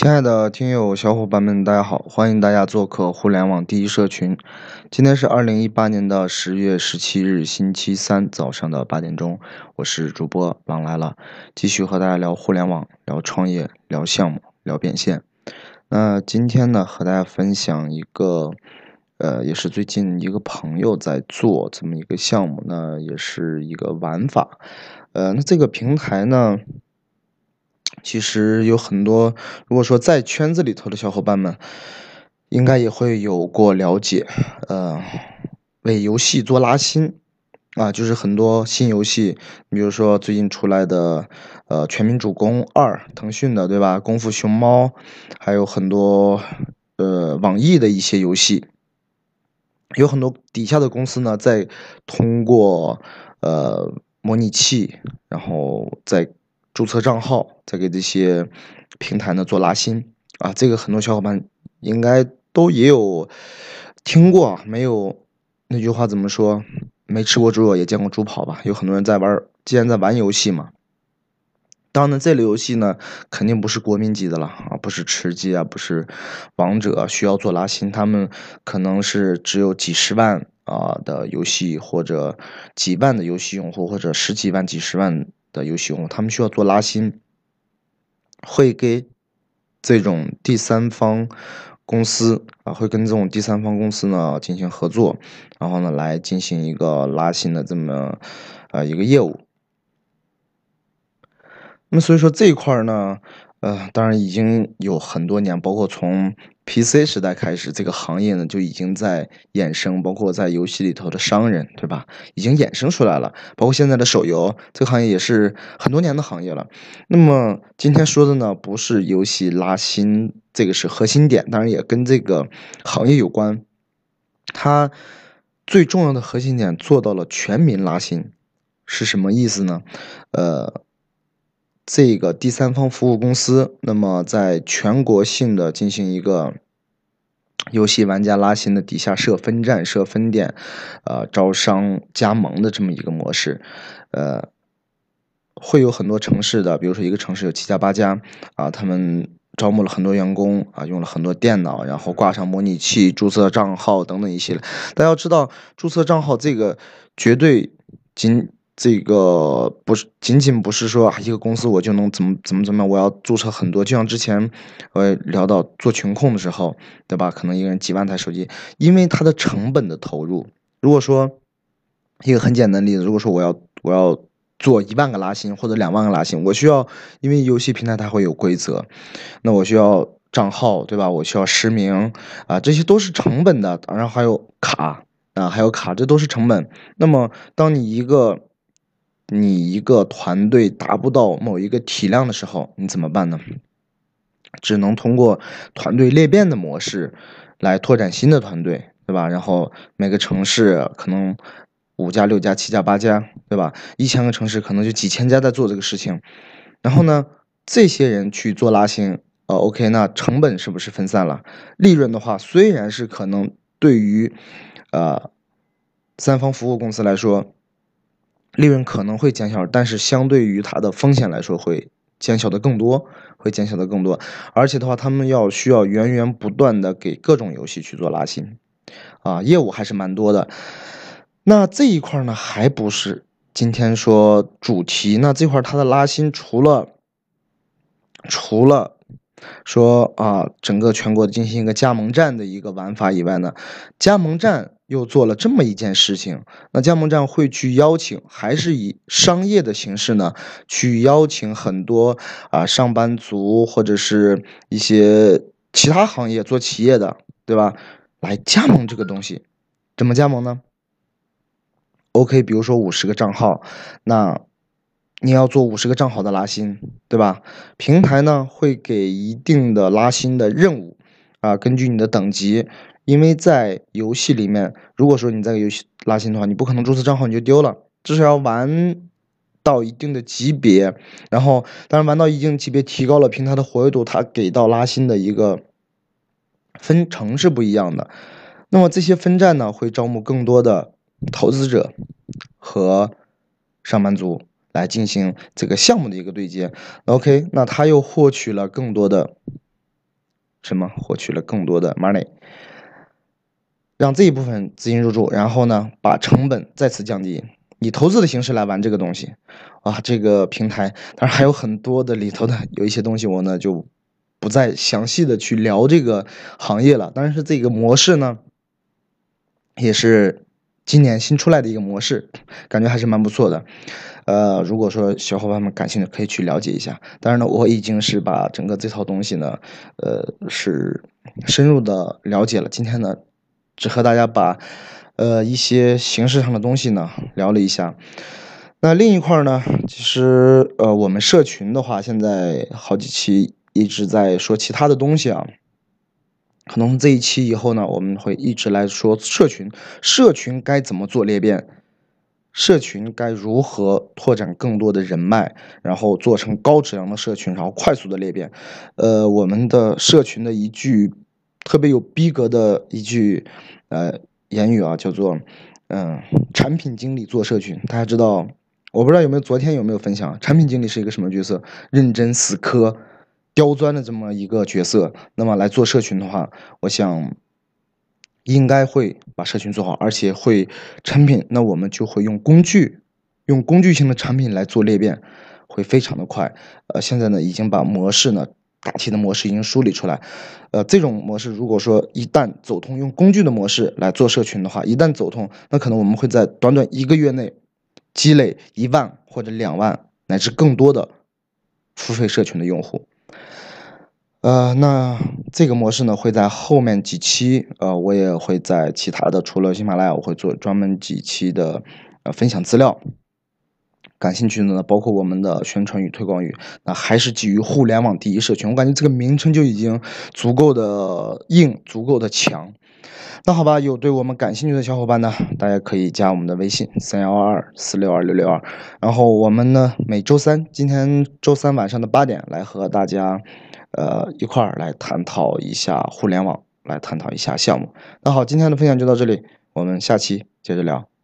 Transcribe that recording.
亲爱的听友小伙伴们，大家好！欢迎大家做客互联网第一社群。今天是二零一八年的十月十七日，星期三早上的八点钟，我是主播狼来了，继续和大家聊互联网、聊创业、聊项目、聊变现。那今天呢，和大家分享一个，呃，也是最近一个朋友在做这么一个项目那，也是一个玩法。呃，那这个平台呢？其实有很多，如果说在圈子里头的小伙伴们，应该也会有过了解。呃，为游戏做拉新啊，就是很多新游戏，比如说最近出来的呃《全民主攻二》，腾讯的对吧？《功夫熊猫》，还有很多呃网易的一些游戏，有很多底下的公司呢，在通过呃模拟器，然后在。注册账号，再给这些平台呢做拉新啊，这个很多小伙伴应该都也有听过，没有那句话怎么说？没吃过猪肉也见过猪跑吧？有很多人在玩，既然在玩游戏嘛，当然这类游戏呢肯定不是国民级的了啊，不是吃鸡啊，不是王者需要做拉新，他们可能是只有几十万啊的游戏，或者几万的游戏用户，或者十几万、几十万。的游戏用户，他们需要做拉新，会给这种第三方公司啊，会跟这种第三方公司呢进行合作，然后呢来进行一个拉新的这么呃一个业务。那么所以说这一块呢。呃，当然已经有很多年，包括从 PC 时代开始，这个行业呢就已经在衍生，包括在游戏里头的商人，对吧？已经衍生出来了。包括现在的手游，这个行业也是很多年的行业了。那么今天说的呢，不是游戏拉新，这个是核心点，当然也跟这个行业有关。它最重要的核心点做到了全民拉新，是什么意思呢？呃。这个第三方服务公司，那么在全国性的进行一个游戏玩家拉新的底下设分站、设分店，呃，招商加盟的这么一个模式，呃，会有很多城市的，比如说一个城市有七家八家啊，他们招募了很多员工啊，用了很多电脑，然后挂上模拟器、注册账号等等一系列。大家要知道，注册账号这个绝对仅。这个不是仅仅不是说一个公司我就能怎么怎么怎么样，我要注册很多，就像之前呃聊到做群控的时候，对吧？可能一个人几万台手机，因为它的成本的投入。如果说一个很简单的例子，如果说我要我要做一万个拉新或者两万个拉新，我需要因为游戏平台它会有规则，那我需要账号，对吧？我需要实名啊，这些都是成本的，然后还有卡啊，还有卡，这都是成本。那么当你一个你一个团队达不到某一个体量的时候，你怎么办呢？只能通过团队裂变的模式来拓展新的团队，对吧？然后每个城市可能五家、六家、七家、八家，对吧？一千个城市可能就几千家在做这个事情。然后呢，这些人去做拉新，呃，OK，那成本是不是分散了？利润的话，虽然是可能对于呃三方服务公司来说。利润可能会减小，但是相对于它的风险来说，会减小的更多，会减小的更多。而且的话，他们要需要源源不断的给各种游戏去做拉新，啊，业务还是蛮多的。那这一块呢，还不是今天说主题。那这块它的拉新，除了除了。说啊，整个全国进行一个加盟站的一个玩法以外呢，加盟站又做了这么一件事情。那加盟站会去邀请，还是以商业的形式呢？去邀请很多啊上班族或者是一些其他行业做企业的，对吧？来加盟这个东西，怎么加盟呢？OK，比如说五十个账号，那。你要做五十个账号的拉新，对吧？平台呢会给一定的拉新的任务，啊，根据你的等级，因为在游戏里面，如果说你在游戏拉新的话，你不可能注册账号你就丢了，至少要玩到一定的级别，然后当然玩到一定级别提高了平台的活跃度，它给到拉新的一个分成是不一样的。那么这些分站呢会招募更多的投资者和上班族。来进行这个项目的一个对接，OK，那他又获取了更多的什么获取了更多的 money，让这一部分资金入驻，然后呢，把成本再次降低，以投资的形式来玩这个东西，啊，这个平台当然还有很多的里头的有一些东西，我呢就不再详细的去聊这个行业了，但是这个模式呢，也是今年新出来的一个模式，感觉还是蛮不错的。呃，如果说小伙伴们感兴趣，可以去了解一下。当然呢，我已经是把整个这套东西呢，呃，是深入的了解了。今天呢，只和大家把呃一些形式上的东西呢聊了一下。那另一块呢，其实呃，我们社群的话，现在好几期一直在说其他的东西啊。可能这一期以后呢，我们会一直来说社群，社群该怎么做裂变。社群该如何拓展更多的人脉，然后做成高质量的社群，然后快速的裂变？呃，我们的社群的一句特别有逼格的一句呃言语啊，叫做嗯，产品经理做社群。大家知道，我不知道有没有昨天有没有分享，产品经理是一个什么角色？认真死磕、刁钻的这么一个角色。那么来做社群的话，我想。应该会把社群做好，而且会产品，那我们就会用工具，用工具性的产品来做裂变，会非常的快。呃，现在呢，已经把模式呢，大体的模式已经梳理出来。呃，这种模式如果说一旦走通，用工具的模式来做社群的话，一旦走通，那可能我们会在短短一个月内积累一万或者两万乃至更多的付费社群的用户。呃，那这个模式呢，会在后面几期，呃，我也会在其他的，除了喜马拉雅，我会做专门几期的，呃，分享资料。感兴趣的呢，包括我们的宣传与、推广语，那还是基于互联网第一社群。我感觉这个名称就已经足够的硬，足够的强。那好吧，有对我们感兴趣的小伙伴呢，大家可以加我们的微信三幺二二四六二六六二。然后我们呢，每周三，今天周三晚上的八点来和大家。呃，一块儿来探讨一下互联网，来探讨一下项目。那好，今天的分享就到这里，我们下期接着聊。